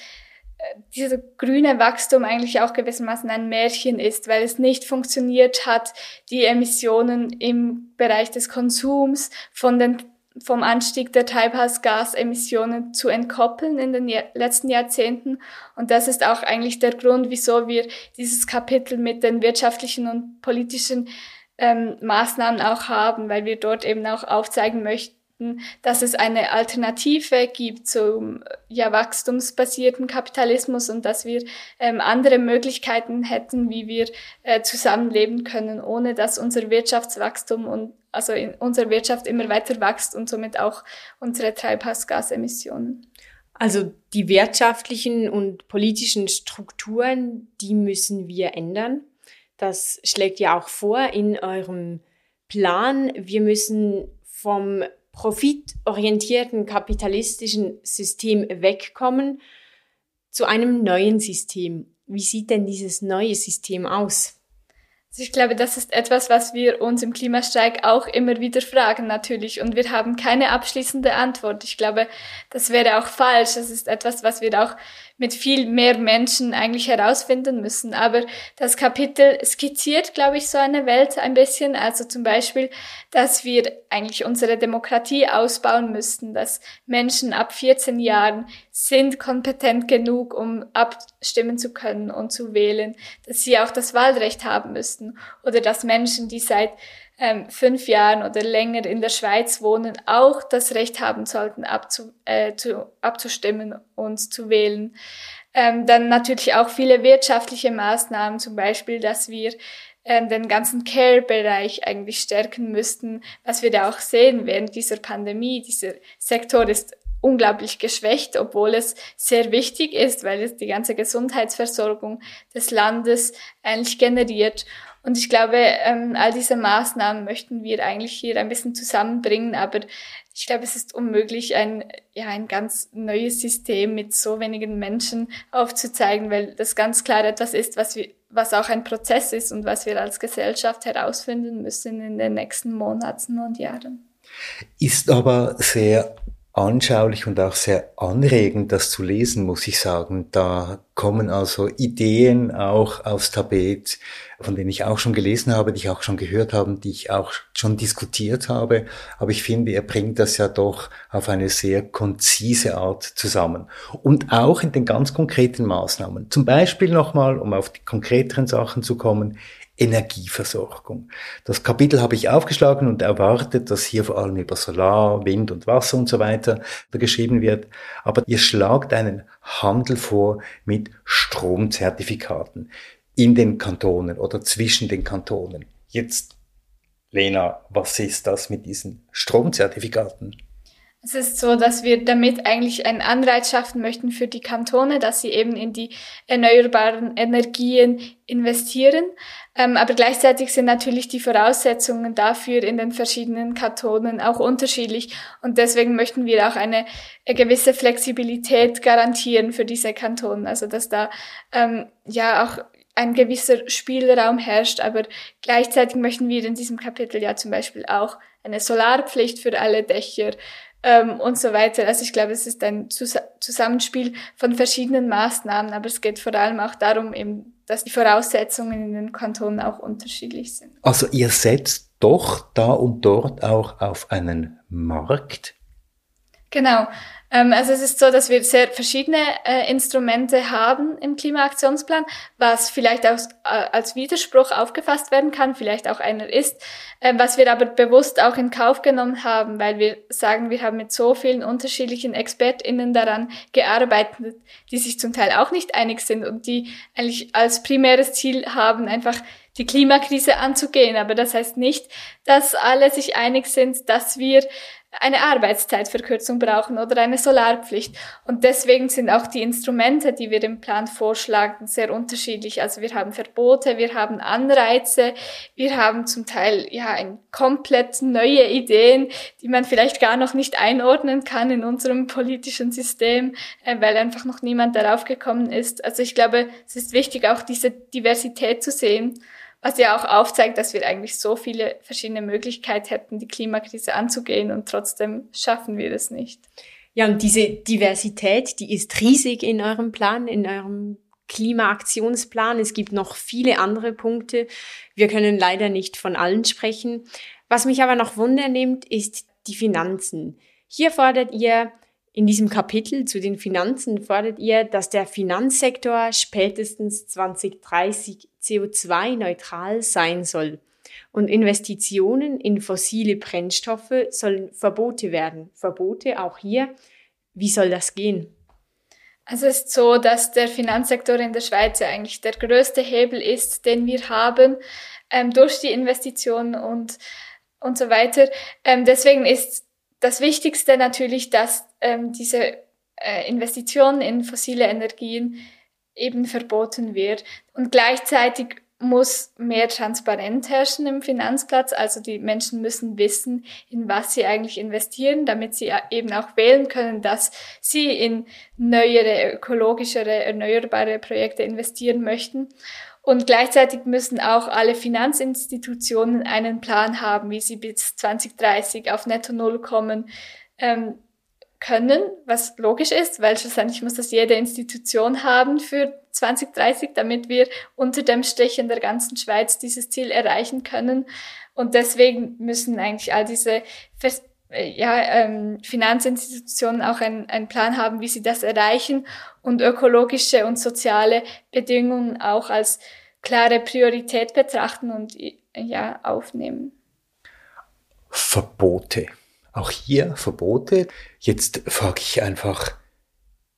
dieser grüne Wachstum eigentlich auch gewissermaßen ein Märchen ist, weil es nicht funktioniert hat, die Emissionen im Bereich des Konsums von den vom Anstieg der Treibhausgasemissionen zu entkoppeln in den letzten Jahrzehnten. Und das ist auch eigentlich der Grund, wieso wir dieses Kapitel mit den wirtschaftlichen und politischen ähm, Maßnahmen auch haben, weil wir dort eben auch aufzeigen möchten, dass es eine Alternative gibt zum ja, wachstumsbasierten Kapitalismus und dass wir ähm, andere Möglichkeiten hätten, wie wir äh, zusammenleben können, ohne dass unser Wirtschaftswachstum und also in unserer Wirtschaft immer weiter wächst und somit auch unsere Treibhausgasemissionen. Also die wirtschaftlichen und politischen Strukturen, die müssen wir ändern. Das schlägt ja auch vor in eurem Plan. Wir müssen vom profitorientierten kapitalistischen System wegkommen zu einem neuen System. Wie sieht denn dieses neue System aus? Also ich glaube, das ist etwas, was wir uns im Klimastreik auch immer wieder fragen, natürlich. Und wir haben keine abschließende Antwort. Ich glaube, das wäre auch falsch. Das ist etwas, was wir auch mit viel mehr Menschen eigentlich herausfinden müssen. Aber das Kapitel skizziert, glaube ich, so eine Welt ein bisschen. Also zum Beispiel, dass wir eigentlich unsere Demokratie ausbauen müssten, dass Menschen ab 14 Jahren sind kompetent genug, um abstimmen zu können und zu wählen, dass sie auch das Wahlrecht haben müssten oder dass Menschen, die seit ähm, fünf Jahren oder länger in der Schweiz wohnen, auch das Recht haben sollten, abzu, äh, zu, abzustimmen und zu wählen. Ähm, dann natürlich auch viele wirtschaftliche Maßnahmen, zum Beispiel, dass wir äh, den ganzen Care-Bereich eigentlich stärken müssten, was wir da auch sehen während dieser Pandemie. Dieser Sektor ist unglaublich geschwächt, obwohl es sehr wichtig ist, weil es die ganze Gesundheitsversorgung des Landes eigentlich generiert. Und ich glaube, ähm, all diese Maßnahmen möchten wir eigentlich hier ein bisschen zusammenbringen, aber ich glaube, es ist unmöglich, ein, ja, ein ganz neues System mit so wenigen Menschen aufzuzeigen, weil das ganz klar etwas ist, was wir, was auch ein Prozess ist und was wir als Gesellschaft herausfinden müssen in den nächsten Monaten und Jahren. Ist aber sehr anschaulich und auch sehr anregend, das zu lesen, muss ich sagen. Da kommen also Ideen auch aufs Tapet, von denen ich auch schon gelesen habe, die ich auch schon gehört habe, die ich auch schon diskutiert habe. Aber ich finde, er bringt das ja doch auf eine sehr konzise Art zusammen. Und auch in den ganz konkreten Maßnahmen. Zum Beispiel nochmal, um auf die konkreteren Sachen zu kommen, Energieversorgung. Das Kapitel habe ich aufgeschlagen und erwartet, dass hier vor allem über Solar, Wind und Wasser und so weiter geschrieben wird. Aber ihr schlagt einen Handel vor mit Stromzertifikaten in den Kantonen oder zwischen den Kantonen. Jetzt, Lena, was ist das mit diesen Stromzertifikaten? Es ist so, dass wir damit eigentlich einen Anreiz schaffen möchten für die Kantone, dass sie eben in die erneuerbaren Energien investieren. Ähm, aber gleichzeitig sind natürlich die Voraussetzungen dafür in den verschiedenen Kantonen auch unterschiedlich. Und deswegen möchten wir auch eine, eine gewisse Flexibilität garantieren für diese Kantonen. Also dass da ähm, ja auch ein gewisser Spielraum herrscht, aber gleichzeitig möchten wir in diesem Kapitel ja zum Beispiel auch eine Solarpflicht für alle Dächer ähm, und so weiter. Also ich glaube, es ist ein Zus Zusammenspiel von verschiedenen Maßnahmen, aber es geht vor allem auch darum, eben, dass die Voraussetzungen in den Kantonen auch unterschiedlich sind. Also ihr setzt doch da und dort auch auf einen Markt? Genau. Ähm, also es ist so, dass wir sehr verschiedene äh, Instrumente haben im Klimaaktionsplan, was vielleicht auch äh, als Widerspruch aufgefasst werden kann, vielleicht auch einer ist, äh, was wir aber bewusst auch in Kauf genommen haben, weil wir sagen, wir haben mit so vielen unterschiedlichen ExpertInnen daran gearbeitet, die sich zum Teil auch nicht einig sind und die eigentlich als primäres Ziel haben, einfach die Klimakrise anzugehen. Aber das heißt nicht, dass alle sich einig sind, dass wir eine Arbeitszeitverkürzung brauchen oder eine Solarpflicht. Und deswegen sind auch die Instrumente, die wir im Plan vorschlagen, sehr unterschiedlich. Also wir haben Verbote, wir haben Anreize, wir haben zum Teil ja ein komplett neue Ideen, die man vielleicht gar noch nicht einordnen kann in unserem politischen System, äh, weil einfach noch niemand darauf gekommen ist. Also ich glaube, es ist wichtig, auch diese Diversität zu sehen was ja auch aufzeigt, dass wir eigentlich so viele verschiedene Möglichkeiten hätten, die Klimakrise anzugehen und trotzdem schaffen wir es nicht. Ja, und diese Diversität, die ist riesig in eurem Plan, in eurem Klimaaktionsplan. Es gibt noch viele andere Punkte. Wir können leider nicht von allen sprechen. Was mich aber noch wundernimmt, ist die Finanzen. Hier fordert ihr in diesem Kapitel zu den Finanzen fordert ihr, dass der Finanzsektor spätestens 2030 CO2-neutral sein soll. Und Investitionen in fossile Brennstoffe sollen Verbote werden. Verbote auch hier. Wie soll das gehen? Also es ist so, dass der Finanzsektor in der Schweiz eigentlich der größte Hebel ist, den wir haben ähm, durch die Investitionen und, und so weiter. Ähm, deswegen ist das Wichtigste natürlich, dass ähm, diese äh, Investitionen in fossile Energien eben verboten wird. Und gleichzeitig muss mehr Transparenz herrschen im Finanzplatz. Also die Menschen müssen wissen, in was sie eigentlich investieren, damit sie eben auch wählen können, dass sie in neuere, ökologischere, erneuerbare Projekte investieren möchten. Und gleichzeitig müssen auch alle Finanzinstitutionen einen Plan haben, wie sie bis 2030 auf Netto Null kommen ähm, können, was logisch ist, weil schlussendlich muss das jede Institution haben für 2030, damit wir unter dem Strich in der ganzen Schweiz dieses Ziel erreichen können. Und deswegen müssen eigentlich all diese äh, ja, ähm, Finanzinstitutionen auch einen Plan haben, wie sie das erreichen und ökologische und soziale Bedingungen auch als klare Priorität betrachten und ja, aufnehmen. Verbote. Auch hier Verbote. Jetzt frage ich einfach,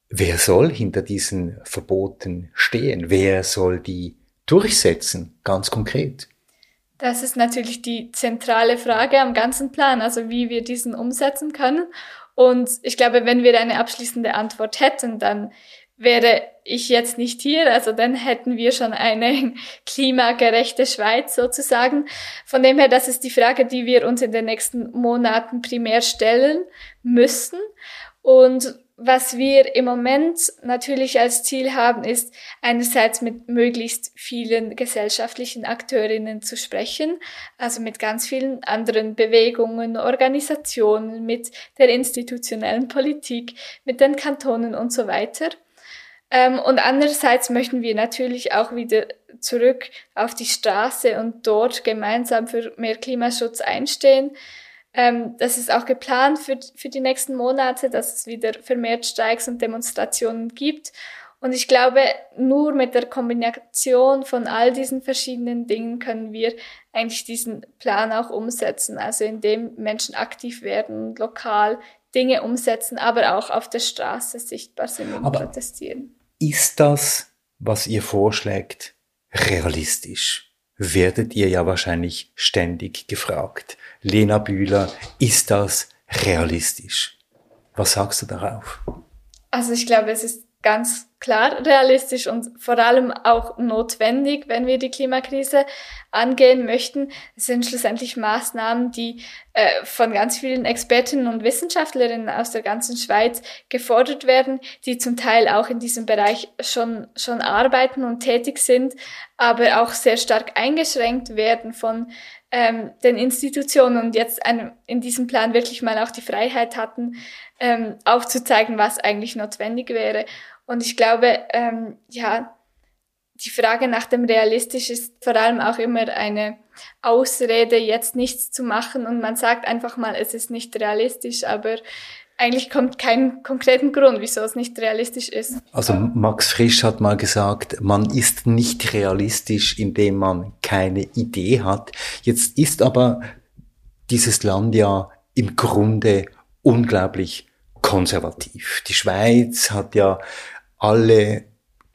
wer soll hinter diesen Verboten stehen? Wer soll die durchsetzen, ganz konkret? Das ist natürlich die zentrale Frage am ganzen Plan, also wie wir diesen umsetzen können. Und ich glaube, wenn wir eine abschließende Antwort hätten, dann wäre ich jetzt nicht hier, also dann hätten wir schon eine klimagerechte Schweiz sozusagen. Von dem her, das ist die Frage, die wir uns in den nächsten Monaten primär stellen müssen. Und was wir im Moment natürlich als Ziel haben, ist einerseits mit möglichst vielen gesellschaftlichen Akteurinnen zu sprechen, also mit ganz vielen anderen Bewegungen, Organisationen, mit der institutionellen Politik, mit den Kantonen und so weiter. Ähm, und andererseits möchten wir natürlich auch wieder zurück auf die Straße und dort gemeinsam für mehr Klimaschutz einstehen. Ähm, das ist auch geplant für, für die nächsten Monate, dass es wieder vermehrt Streiks und Demonstrationen gibt. Und ich glaube, nur mit der Kombination von all diesen verschiedenen Dingen können wir eigentlich diesen Plan auch umsetzen. Also indem Menschen aktiv werden, lokal Dinge umsetzen, aber auch auf der Straße sichtbar sind und aber protestieren. Ist das, was ihr vorschlägt, realistisch? Werdet ihr ja wahrscheinlich ständig gefragt. Lena Bühler, ist das realistisch? Was sagst du darauf? Also ich glaube, es ist ganz klar realistisch und vor allem auch notwendig, wenn wir die Klimakrise angehen möchten. Es sind schlussendlich Maßnahmen, die äh, von ganz vielen Expertinnen und Wissenschaftlerinnen aus der ganzen Schweiz gefordert werden, die zum Teil auch in diesem Bereich schon, schon arbeiten und tätig sind, aber auch sehr stark eingeschränkt werden von ähm, den Institutionen und jetzt einem, in diesem Plan wirklich mal auch die Freiheit hatten, ähm, aufzuzeigen, was eigentlich notwendig wäre. Und ich glaube, ähm, ja, die Frage nach dem Realistisch ist vor allem auch immer eine Ausrede, jetzt nichts zu machen und man sagt einfach mal, es ist nicht realistisch, aber eigentlich kommt kein konkreten Grund, wieso es nicht realistisch ist. Also Max Frisch hat mal gesagt, man ist nicht realistisch, indem man keine Idee hat. Jetzt ist aber dieses Land ja im Grunde unglaublich konservativ. Die Schweiz hat ja alle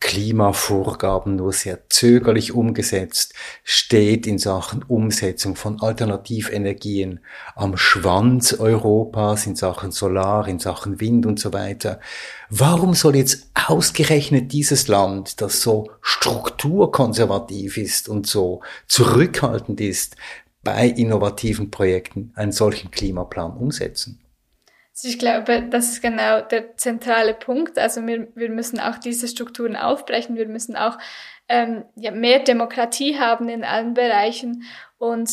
Klimavorgaben nur sehr zögerlich umgesetzt, steht in Sachen Umsetzung von Alternativenergien am Schwanz Europas in Sachen Solar, in Sachen Wind und so weiter. Warum soll jetzt ausgerechnet dieses Land, das so strukturkonservativ ist und so zurückhaltend ist, bei innovativen Projekten einen solchen Klimaplan umsetzen? Also ich glaube, das ist genau der zentrale Punkt. Also wir, wir müssen auch diese Strukturen aufbrechen. Wir müssen auch ähm, ja, mehr Demokratie haben in allen Bereichen und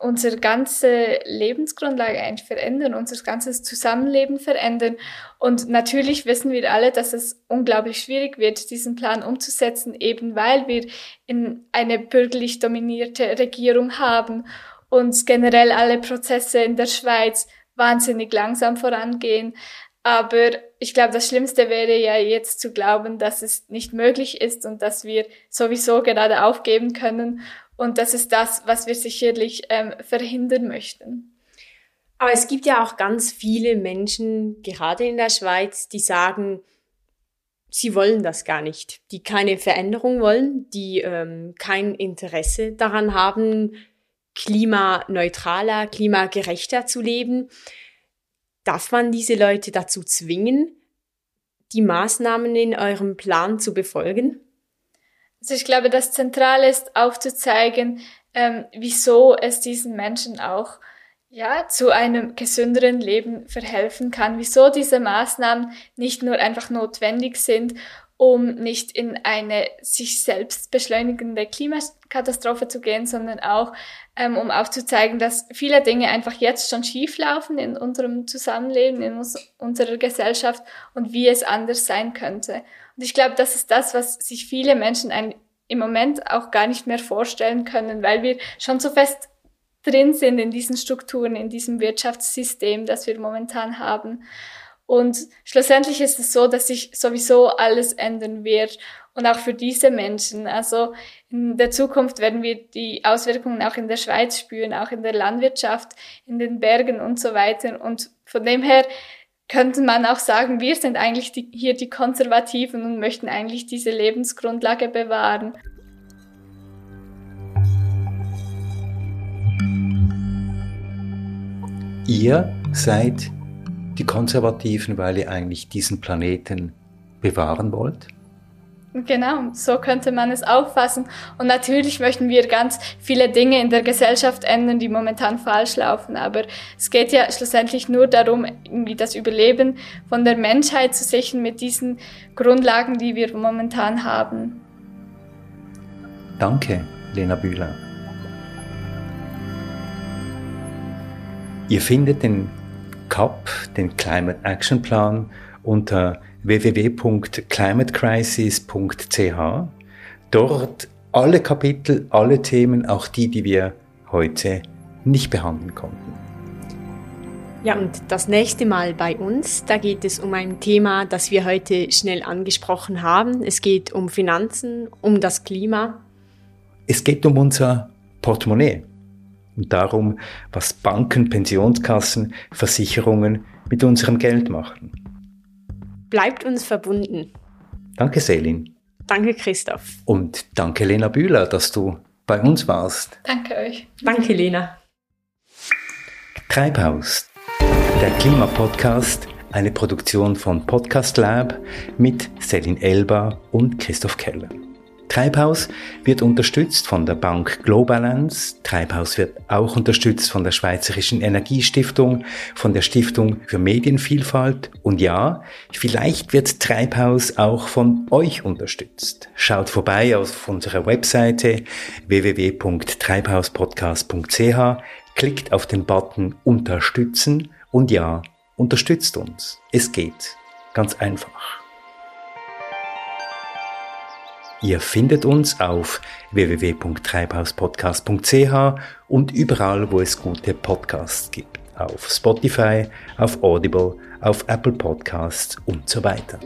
unsere ganze Lebensgrundlage eigentlich verändern, unser ganzes Zusammenleben verändern. Und natürlich wissen wir alle, dass es unglaublich schwierig wird, diesen Plan umzusetzen, eben weil wir in eine bürgerlich dominierte Regierung haben und generell alle Prozesse in der Schweiz wahnsinnig langsam vorangehen. Aber ich glaube, das Schlimmste wäre ja jetzt zu glauben, dass es nicht möglich ist und dass wir sowieso gerade aufgeben können. Und das ist das, was wir sicherlich ähm, verhindern möchten. Aber es gibt ja auch ganz viele Menschen, gerade in der Schweiz, die sagen, sie wollen das gar nicht, die keine Veränderung wollen, die ähm, kein Interesse daran haben, klimaneutraler, klimagerechter zu leben. Darf man diese Leute dazu zwingen, die Maßnahmen in eurem Plan zu befolgen? Also ich glaube, das Zentrale ist aufzuzeigen, ähm, wieso es diesen Menschen auch ja, zu einem gesünderen Leben verhelfen kann, wieso diese Maßnahmen nicht nur einfach notwendig sind, um nicht in eine sich selbst beschleunigende Klimakatastrophe zu gehen, sondern auch ähm, um aufzuzeigen, dass viele Dinge einfach jetzt schon schief laufen in unserem Zusammenleben, in uns, unserer Gesellschaft und wie es anders sein könnte. Und ich glaube, das ist das, was sich viele Menschen ein, im Moment auch gar nicht mehr vorstellen können, weil wir schon so fest drin sind in diesen Strukturen, in diesem Wirtschaftssystem, das wir momentan haben. Und schlussendlich ist es so, dass sich sowieso alles ändern wird und auch für diese Menschen. Also in der Zukunft werden wir die Auswirkungen auch in der Schweiz spüren, auch in der Landwirtschaft, in den Bergen und so weiter. Und von dem her könnte man auch sagen, wir sind eigentlich die, hier die Konservativen und möchten eigentlich diese Lebensgrundlage bewahren. Ihr seid die Konservativen, weil ihr eigentlich diesen Planeten bewahren wollt? Genau, so könnte man es auffassen. Und natürlich möchten wir ganz viele Dinge in der Gesellschaft ändern, die momentan falsch laufen. Aber es geht ja schlussendlich nur darum, irgendwie das Überleben von der Menschheit zu sichern mit diesen Grundlagen, die wir momentan haben. Danke, Lena Bühler. Ihr findet den CAP, den Climate Action Plan, unter www.climatecrisis.ch. Dort alle Kapitel, alle Themen, auch die, die wir heute nicht behandeln konnten. Ja, und das nächste Mal bei uns, da geht es um ein Thema, das wir heute schnell angesprochen haben. Es geht um Finanzen, um das Klima. Es geht um unser Portemonnaie und darum, was Banken, Pensionskassen, Versicherungen mit unserem Geld machen. Bleibt uns verbunden. Danke, Selin. Danke, Christoph. Und danke, Lena Bühler, dass du bei uns warst. Danke euch. Danke, Lena. Treibhaus, der Klimapodcast, eine Produktion von Podcast Lab mit Selin Elba und Christoph Keller. Treibhaus wird unterstützt von der Bank Globalance. Treibhaus wird auch unterstützt von der Schweizerischen Energiestiftung, von der Stiftung für Medienvielfalt. Und ja, vielleicht wird Treibhaus auch von euch unterstützt. Schaut vorbei auf unserer Webseite www.treibhauspodcast.ch, klickt auf den Button Unterstützen und ja, unterstützt uns. Es geht. Ganz einfach. Ihr findet uns auf www.treibhauspodcast.ch und überall, wo es gute Podcasts gibt. Auf Spotify, auf Audible, auf Apple Podcasts und so weiter.